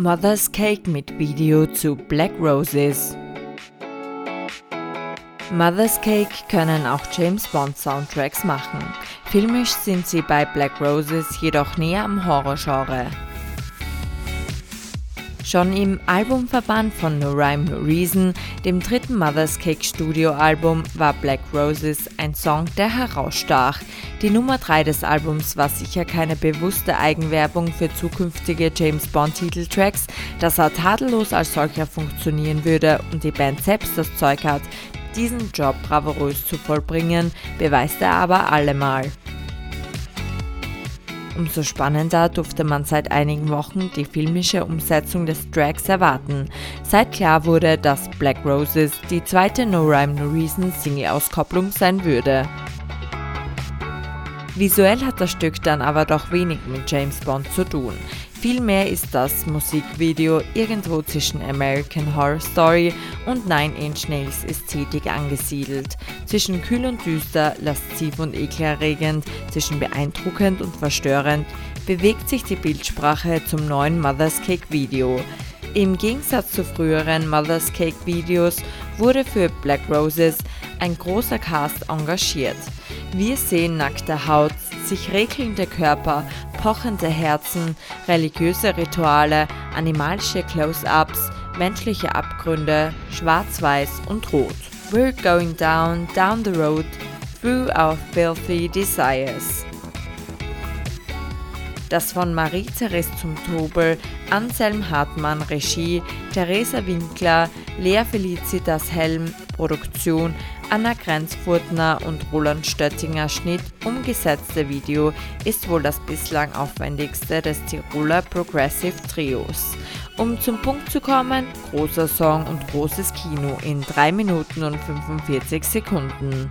Mother's Cake mit Video zu Black Roses. Mother's Cake können auch James Bond Soundtracks machen. Filmisch sind sie bei Black Roses jedoch näher am Horrorgenre. Schon im Albumverband von No Rhyme No Reason, dem dritten Mother's Cake Studioalbum, war Black Roses ein Song, der herausstach. Die Nummer 3 des Albums war sicher keine bewusste Eigenwerbung für zukünftige James Bond Titeltracks, dass er tadellos als solcher funktionieren würde und die Band selbst das Zeug hat, diesen Job bravourös zu vollbringen, beweist er aber allemal. Umso spannender durfte man seit einigen Wochen die filmische Umsetzung des Tracks erwarten, seit klar wurde, dass Black Roses die zweite No Rhyme No Reason Single-Auskopplung sein würde. Visuell hat das Stück dann aber doch wenig mit James Bond zu tun. Vielmehr ist das Musikvideo irgendwo zwischen American Horror Story und Nine Inch Nails Ästhetik angesiedelt. Zwischen kühl und düster, lasziv und ekelerregend, zwischen beeindruckend und verstörend bewegt sich die Bildsprache zum neuen Mother's Cake Video. Im Gegensatz zu früheren Mother's Cake Videos wurde für Black Roses ein großer Cast engagiert. Wir sehen nackte Haut, sich regelnde Körper, pochende Herzen, religiöse Rituale, animalische Close-ups, menschliche Abgründe, schwarz-weiß und rot. We're going down, down the road, through our filthy desires. Das von Marie-Therese zum Tobel, Anselm Hartmann Regie, Theresa Winkler, Lea Felicitas Helm Produktion, Anna Grenzfurtner und Roland Stöttinger Schnitt umgesetzte Video ist wohl das bislang aufwendigste des Tiroler Progressive Trios. Um zum Punkt zu kommen, großer Song und großes Kino in 3 Minuten und 45 Sekunden.